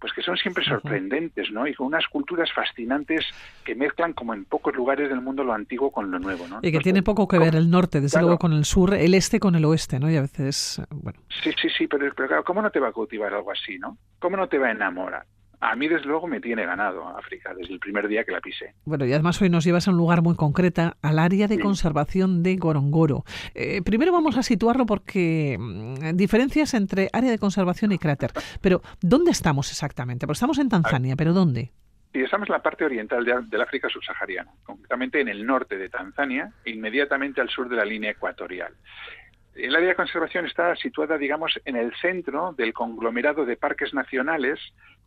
S4: pues que son siempre sorprendentes, ¿no? Y con unas culturas fascinantes que mezclan como en pocos lugares del mundo lo antiguo con lo nuevo, ¿no?
S1: Y que tiene poco que ver el norte, desde luego con el sur, el este con el oeste, ¿no? Y a veces, bueno.
S4: Sí, sí, sí, pero, pero claro, ¿cómo no te va a cautivar algo así, no? ¿Cómo no te va a enamorar? A mí desde luego me tiene ganado África desde el primer día que la pisé.
S1: Bueno, y además hoy nos llevas a un lugar muy concreto, al área de conservación de Gorongoro. Eh, primero vamos a situarlo porque mm, diferencias entre área de conservación y cráter. Pero, ¿dónde estamos exactamente? Porque estamos en Tanzania, pero ¿dónde?
S4: Sí, estamos en la parte oriental del África subsahariana, concretamente en el norte de Tanzania, inmediatamente al sur de la línea ecuatorial. El área de conservación está situada, digamos, en el centro del conglomerado de parques nacionales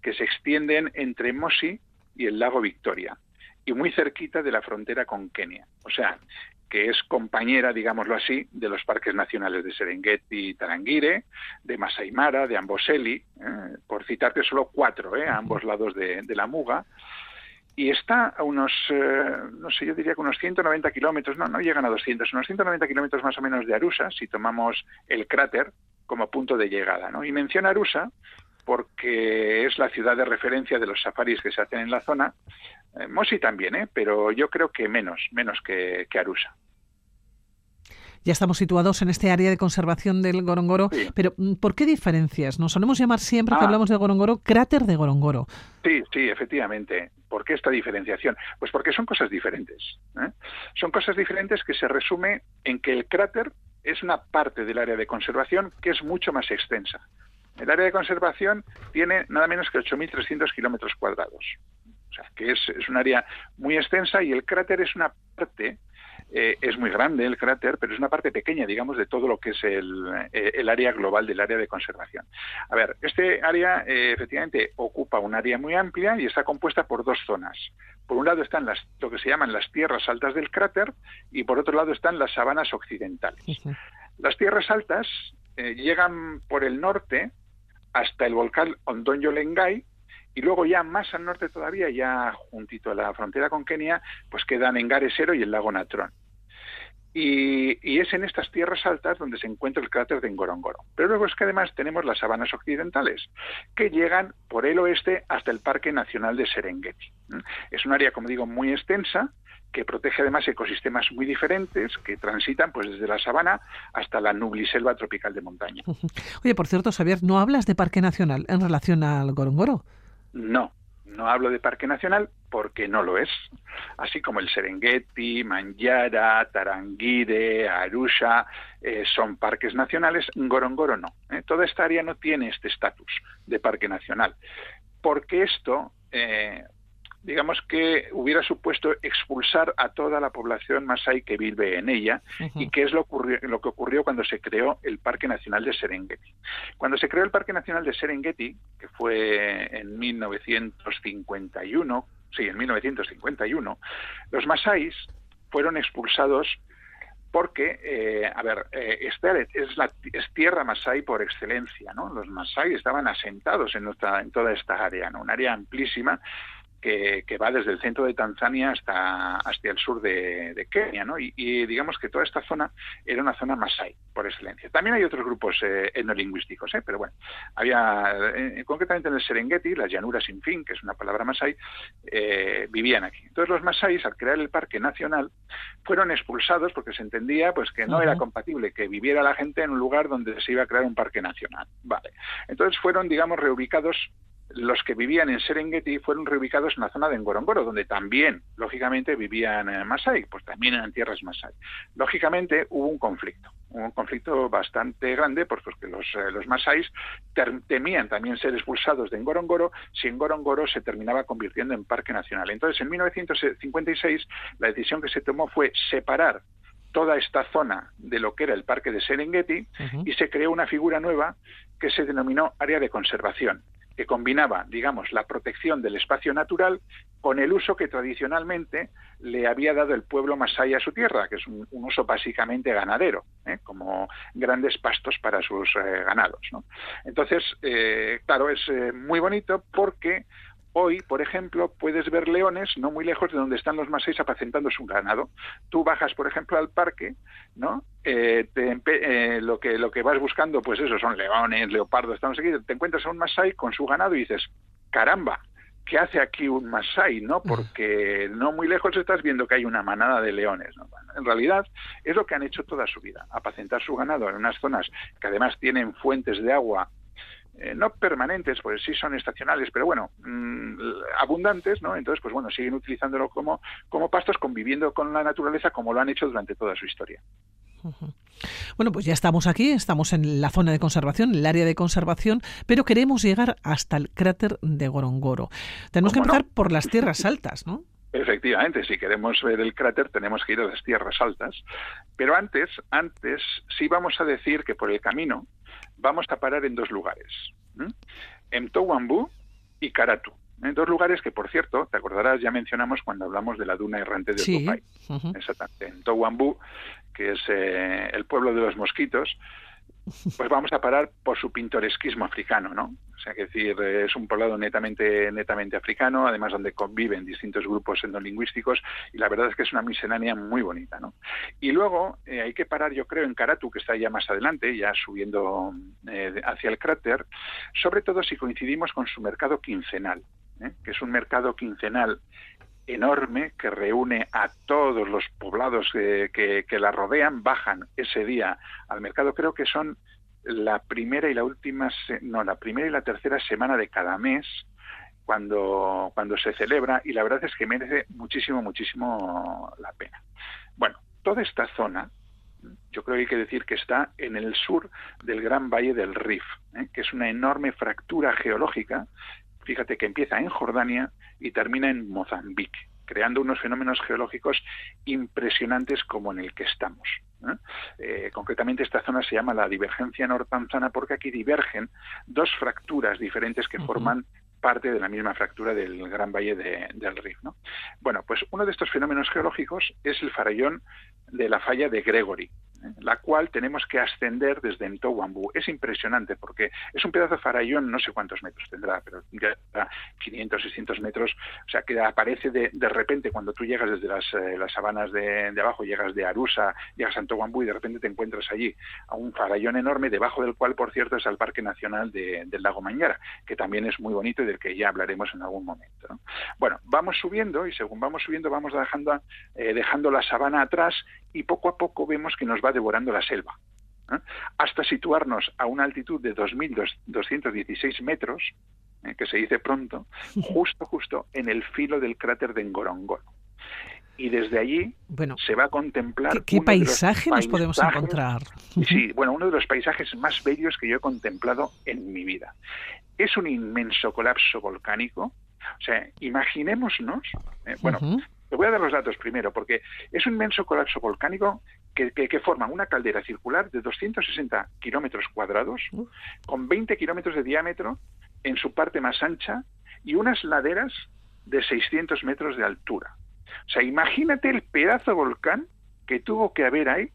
S4: que se extienden entre Mosi y el lago Victoria, y muy cerquita de la frontera con Kenia. O sea, que es compañera, digámoslo así, de los parques nacionales de Serengeti y Tarangire, de Masai Mara, de Amboseli, eh, por citarte solo cuatro, eh, a ambos lados de, la Muga, y está a unos, eh, no sé, yo diría que unos 190 kilómetros, no, no llegan a 200, unos 190 kilómetros más o menos de Arusa, si tomamos el cráter como punto de llegada, ¿no? Y menciona Arusa porque es la ciudad de referencia de los safaris que se hacen en la zona. Eh, Mosi también, ¿eh? pero yo creo que menos, menos que, Arusa.
S1: Ya estamos situados en este área de conservación del Gorongoro, pero mm, ¿por qué diferencias? Nos solemos llamar siempre que ah. hablamos de Gorongoro cráter de Gorongoro.
S4: Sí, sí, efectivamente. ¿Por qué esta diferenciación? Pues porque son cosas diferentes. ¿eh? Son cosas diferentes que se resume en que el cráter es una parte del área de conservación que es mucho más extensa. El área de conservación tiene nada menos que 8.300 kilómetros cuadrados. O sea, que es, un área muy extensa y el cráter es una parte eh, es muy grande el cráter, pero es una parte pequeña, digamos, de todo lo que es el, eh, área global del área de conservación. A ver, este área eh, efectivamente ocupa un área muy amplia y está compuesta por dos zonas. Por un lado están las, lo que se llaman las tierras altas del cráter y por otro lado están las sabanas occidentales. Las tierras altas llegan por el norte hasta el volcán Ondonyo-Lengay, y luego ya más al norte todavía, ya juntito a la frontera con Kenia, pues quedan Engaresero y el lago Natrón. Y, es en estas tierras altas donde se encuentra el cráter de Ngorongoro. Pero luego es que además tenemos las sabanas occidentales, que llegan por el oeste hasta el Parque Nacional de Serengeti. Es un área, como digo, muy extensa, que protege además ecosistemas muy diferentes que transitan pues desde la sabana hasta la nubliselva tropical de montaña.
S1: Oye, por cierto, Xavier, ¿no hablas de Parque Nacional en relación al Ngorongoro?
S4: No, no hablo de parque nacional porque no lo es. Así como el Serengeti, Manjara, Tarangire, Arusha eh, son parques nacionales, Ngorongoro no. ¿eh? Toda esta área no tiene este estatus de parque nacional. Porque esto eh, digamos que hubiera supuesto expulsar a toda la población masái que vive en ella y que es lo, lo, que ocurrió cuando se creó el Parque Nacional de Serengeti. Cuando se creó el Parque Nacional de Serengeti, que fue en 1951, sí, en 1951, los masáis fueron expulsados porque, eh, a ver, eh, este es, la, es tierra masái por excelencia, ¿no? Los masái estaban asentados en, nuestra, en toda esta área, ¿no? Un área amplísima que, va desde el centro de Tanzania hasta, hasta el sur de, Kenia, ¿no? Y, digamos que toda esta zona era una zona masái, por excelencia. También hay otros grupos eh, etnolingüísticos, ¿eh? pero bueno, había, eh, concretamente en el Serengeti, las llanuras sin fin, que es una palabra masái, eh, vivían aquí. Entonces los masáis, al crear el parque nacional, fueron expulsados porque se entendía pues que no era compatible que viviera la gente en un lugar donde se iba a crear un parque nacional. Vale. Entonces fueron, digamos, reubicados los que vivían en Serengeti fueron reubicados en la zona de Ngorongoro, donde también, lógicamente, vivían eh, Masai, pues también eran tierras Masai. Lógicamente hubo un conflicto, un conflicto bastante grande, porque los, eh, los Masáis temían también ser expulsados de Ngorongoro si Ngorongoro se terminaba convirtiendo en parque nacional. Entonces, en 1956, la decisión que se tomó fue separar toda esta zona de lo que era el parque de Serengeti y se creó una figura nueva que se denominó área de conservación que combinaba, digamos, la protección del espacio natural con el uso que tradicionalmente le había dado el pueblo masái a su tierra, que es un, uso básicamente ganadero, ¿eh? como grandes pastos para sus eh, ganados. Entonces, eh, claro, es muy bonito porque Hoy, por ejemplo, puedes ver leones no muy lejos de donde están los masáis apacentando su ganado. Tú bajas, por ejemplo, al parque, ¿no? Eh, eh, lo que lo que vas buscando, pues eso, son leones, leopardos, estamos aquí, te encuentras a un masái con su ganado y dices, caramba, ¿qué hace aquí un masái, no? Porque no muy lejos estás viendo que hay una manada de leones, ¿no? en realidad es lo que han hecho toda su vida, apacentar su ganado en unas zonas que además tienen fuentes de agua eh, no permanentes, pues sí son estacionales, pero bueno, mm, abundantes, ¿no? Entonces, pues bueno, siguen utilizándolo como, como pastos, conviviendo con la naturaleza como lo han hecho durante toda su historia.
S1: Bueno, pues ya estamos aquí, estamos en la zona de conservación, el área de conservación, pero queremos llegar hasta el cráter de Gorongoro. Tenemos que empezar por las tierras altas, ¿no?
S4: Efectivamente, si queremos ver el cráter tenemos que ir a las tierras altas, pero antes, antes sí vamos a decir que por el camino vamos a parar en dos lugares, en Towambu y Karatu. En dos lugares que, por cierto, te acordarás, ya mencionamos cuando hablamos de la duna errante de sí. Exactamente. En Towambu, que es eh, el pueblo de los mosquitos, pues vamos a parar por su pintoresquismo africano, ¿no? O sea, que decir, es un poblado netamente, netamente africano, además donde conviven distintos grupos endolingüísticos, y la verdad es que es una miscelánea muy bonita, ¿no? Y luego eh, hay que parar, yo creo, en Karatu, que está ya más adelante, ya subiendo eh, hacia el cráter, sobre todo si coincidimos con su mercado quincenal, ¿eh? que es un mercado quincenal enorme que reúne a todos los poblados que, la rodean, bajan ese día al mercado. Creo que son la primera y la última, no, la primera y la tercera semana de cada mes cuando, cuando se celebra y la verdad es que merece muchísimo, muchísimo la pena. Bueno, toda esta zona, yo creo que hay que decir que está en el sur del Gran Valle del Rif, ¿eh? que es una enorme fractura geológica fíjate que empieza en Jordania y termina en Mozambique. creando unos fenómenos geológicos impresionantes como en el que estamos. Eh, concretamente esta zona se llama la divergencia nortanzana porque aquí divergen dos fracturas diferentes que forman parte de la misma fractura del Gran Valle del Rif. ¿no? Bueno, pues uno de estos fenómenos geológicos es el farallón de la falla de Gregory la cual tenemos que ascender desde Ntowambu. Es impresionante porque es un pedazo de farallón, no sé cuántos metros tendrá, pero 500, 600 metros, o sea, que aparece de, de repente cuando tú llegas desde las, eh, las sabanas de, de, abajo, llegas de Arusa, llegas a Ntowambu y de repente te encuentras allí a un farallón enorme, debajo del cual, por cierto, es el Parque Nacional del Lago Mañara, que también es muy bonito y del que ya hablaremos en algún momento. Bueno, vamos subiendo y según vamos subiendo vamos dejando, eh, dejando la sabana atrás y poco a poco vemos que nos va devorando la selva. ¿eh? Hasta situarnos a una altitud de 2.216 metros, ¿eh? que se dice pronto, justo, justo en el filo del cráter de Ngorongoro. Y desde allí bueno, se va a contemplar.
S1: ¿Qué, paisaje nos podemos encontrar?
S4: Sí, bueno, uno de los paisajes más bellos que yo he contemplado en mi vida. Es un inmenso colapso volcánico. O sea, imaginémonos, ¿eh? bueno, te voy a dar los datos primero, porque es un inmenso colapso volcánico que, forma una caldera circular de 260 kilómetros cuadrados, con 20 kilómetros de diámetro en su parte más ancha y unas laderas de 600 metros de altura. O sea, imagínate el pedazo de volcán que tuvo que haber ahí,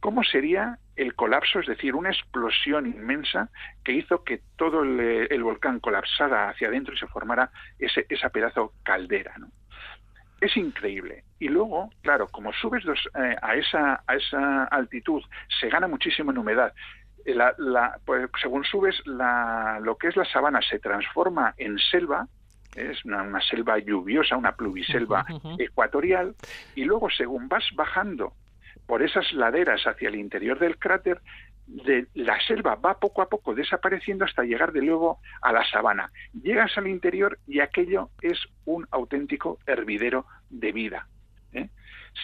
S4: cómo sería el colapso, es decir, una explosión inmensa que hizo que todo el, volcán colapsara hacia adentro y se formara ese, esa pedazo caldera. ¿no? Es increíble. Y luego, claro, como subes eh, a, esa, a esa altitud, se gana muchísimo en humedad. Eh, la, pues, según subes, la, lo que es la sabana se transforma en selva, es una, selva lluviosa, una pluviselva ecuatorial, y luego según vas bajando por esas laderas hacia el interior del cráter, de la selva va poco a poco desapareciendo hasta llegar de luego a la sabana. Llegas al interior y aquello es un auténtico hervidero de vida. ¿eh?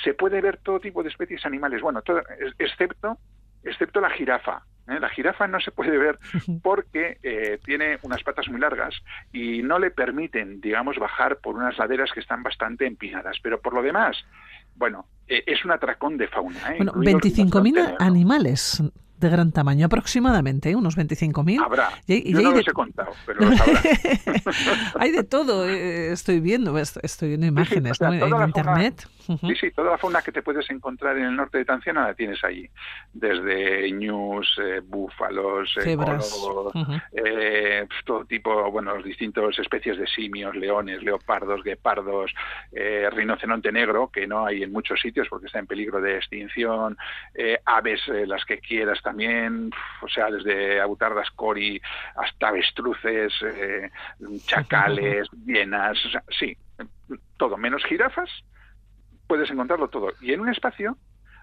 S4: Se puede ver todo tipo de especies animales, bueno, excepto, excepto la jirafa. ¿eh? La jirafa no se puede ver porque eh, tiene unas patas muy largas y no le permiten, digamos, bajar por unas laderas que están bastante empinadas. Pero por lo demás, bueno, es un atracón de fauna.
S1: Bueno, 25.000 animales de gran tamaño, aproximadamente, ¿eh? unos 25.000.
S4: Habrá. Y, Yo no los he contado, pero los habrá.
S1: hay de todo, eh, estoy viendo, estoy viendo imágenes en internet.
S4: Sí, sí, toda la fauna que te puedes encontrar en el norte de Tanzania la tienes allí. Desde ñus, eh, búfalos,
S1: cebras,
S4: pues, todo tipo, bueno, distintas especies de simios, leones, leopardos, guepardos, rinoceronte negro, que no hay en muchos sitios porque está en peligro de extinción, aves, las que quieras también, o sea, desde abutardas cori hasta avestruces, eh, chacales, vienas, sí, todo, menos jirafas, puedes encontrarlo todo. Y en un espacio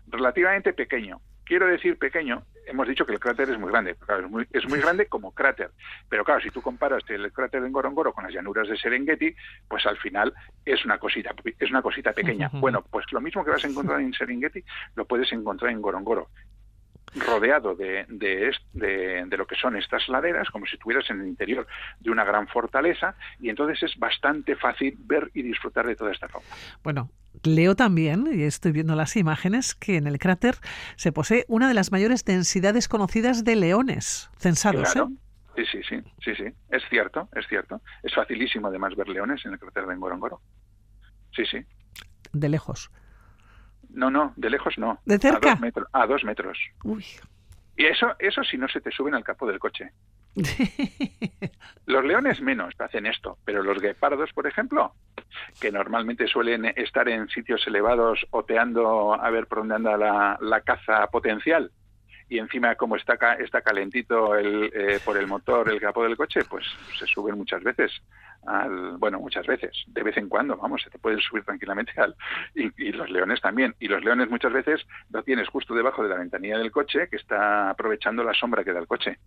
S4: relativamente pequeño. Quiero decir pequeño, hemos dicho que el cráter es muy grande, es, muy, es muy grande como cráter, pero claro, si tú comparas el cráter de Ngorongoro con las llanuras de Serengeti, pues al final es una cosita, es una cosita pequeña. Bueno, pues lo mismo que vas a encontrar en Serengeti lo puedes encontrar en Ngorongoro rodeado de, de, de, lo que son estas laderas, como si estuvieras en el interior de una gran fortaleza, y entonces es bastante fácil ver y disfrutar de toda esta fauna.
S1: Bueno, leo también, y estoy viendo las imágenes, que en el cráter se posee una de las mayores densidades conocidas de leones censados. ¿eh?
S4: Sí, sí, sí, sí, sí, es cierto, es cierto. Es facilísimo además ver leones en el cráter de Ngorongoro. Sí, sí.
S1: De lejos.
S4: No, no, de lejos no.
S1: ¿De cerca?
S4: A dos, metros, a dos metros. Uy. Y eso, eso si no se te suben al capó del coche. los leones menos hacen esto, pero los guepardos, por ejemplo, que normalmente suelen estar en sitios elevados oteando a ver por dónde anda la, la caza potencial, y encima como está está calentito el, eh, por el motor el capó del coche, pues se suben muchas veces al, bueno, muchas veces, de vez en cuando, vamos, se te pueden subir tranquilamente al, y, los leones también. Y los leones muchas veces lo tienes justo debajo de la ventanilla del coche que está aprovechando la sombra que da el coche.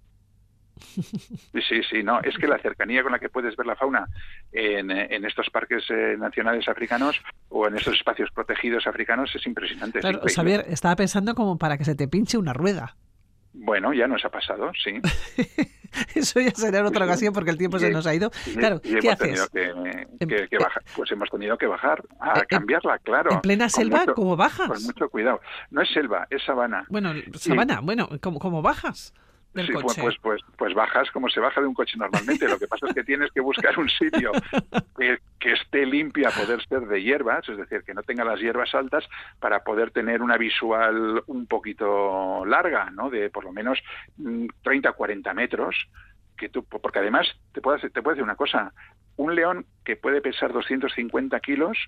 S4: Sí, sí, no, es que la cercanía con la que puedes ver la fauna en, en estos parques eh, nacionales africanos o en estos espacios protegidos africanos es impresionante.
S1: Claro, Xavier, estaba pensando como para que se te pinche una rueda.
S4: Bueno, ya nos ha pasado, sí.
S1: Eso ya será en otra ocasión porque el tiempo se nos ha ido. claro, ¿qué haces?
S4: Que, bajar, pues hemos tenido que bajar a cambiarla, claro.
S1: ¿En plena selva cómo bajas?
S4: Con mucho cuidado. No es selva, es sabana.
S1: Bueno, sabana, bueno, ¿cómo, cómo bajas? Sí,
S4: Pues, pues, pues, pues, bajas como se baja de un coche normalmente. Lo que pasa es que tienes que buscar un sitio que, esté limpio a poder ser de hierbas, es decir, que no tenga las hierbas altas para poder tener una visual un poquito larga, ¿no? De por lo menos 30 mm, 40 metros. Que tú, porque además te puedo, te puedo decir una cosa, un león que puede pesar 250 kilos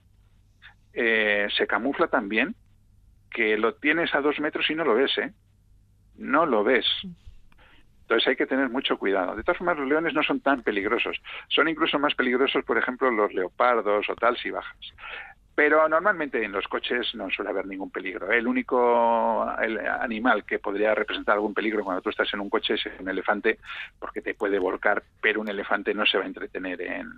S4: eh, se camufla también que lo tienes a dos metros y no lo ves, ¿eh? No lo ves. Entonces hay que tener mucho cuidado. De todas formas, los leones no son tan peligrosos. Son incluso más peligrosos, por ejemplo, los leopardos o tal si bajas. Pero normalmente en los coches no suele haber ningún peligro. El único animal que podría representar algún peligro cuando tú estás en un coche es un elefante, porque te puede volcar, pero un elefante no se va a entretener en,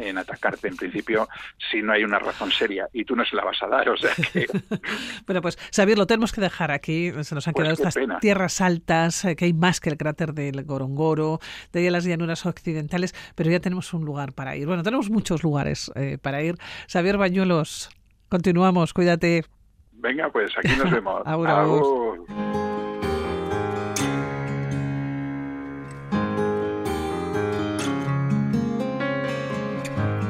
S4: en atacarte en principio si no hay una razón seria y tú no se la vas a dar. O sea que...
S1: bueno, pues Xavier, lo tenemos que dejar aquí. Se nos han pues quedado estas tierras altas, eh, que hay más que el cráter del Gorongoro, de ahí las llanuras occidentales, pero ya tenemos un lugar para ir. Bueno, tenemos muchos lugares eh, para ir. Xavier Bañuelos, continuamos, cuídate.
S4: Venga, pues aquí nos vemos.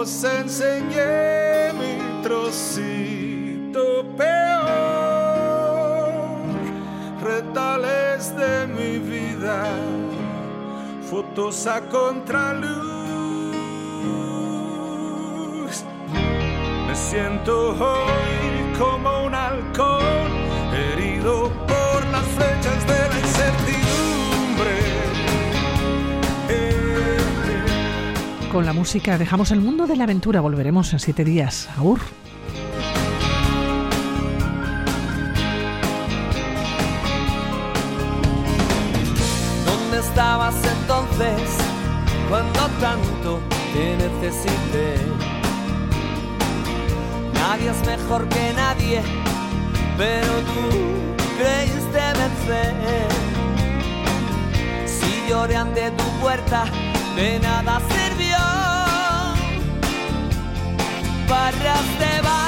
S5: os enseñé mi trocito peor, retales de mi vida, fotos a contraluz. Me siento hoy como un halcón herido por las flechas de la
S1: con la música dejamos el mundo de la aventura. Volveremos en siete días. Aur.
S6: ¿Dónde estabas entonces cuando tanto te necesité? Nadie es mejor que nadie, pero tú creíste vencer. Si lloré ante tu puerta, de nada sirvió. Barras de bar,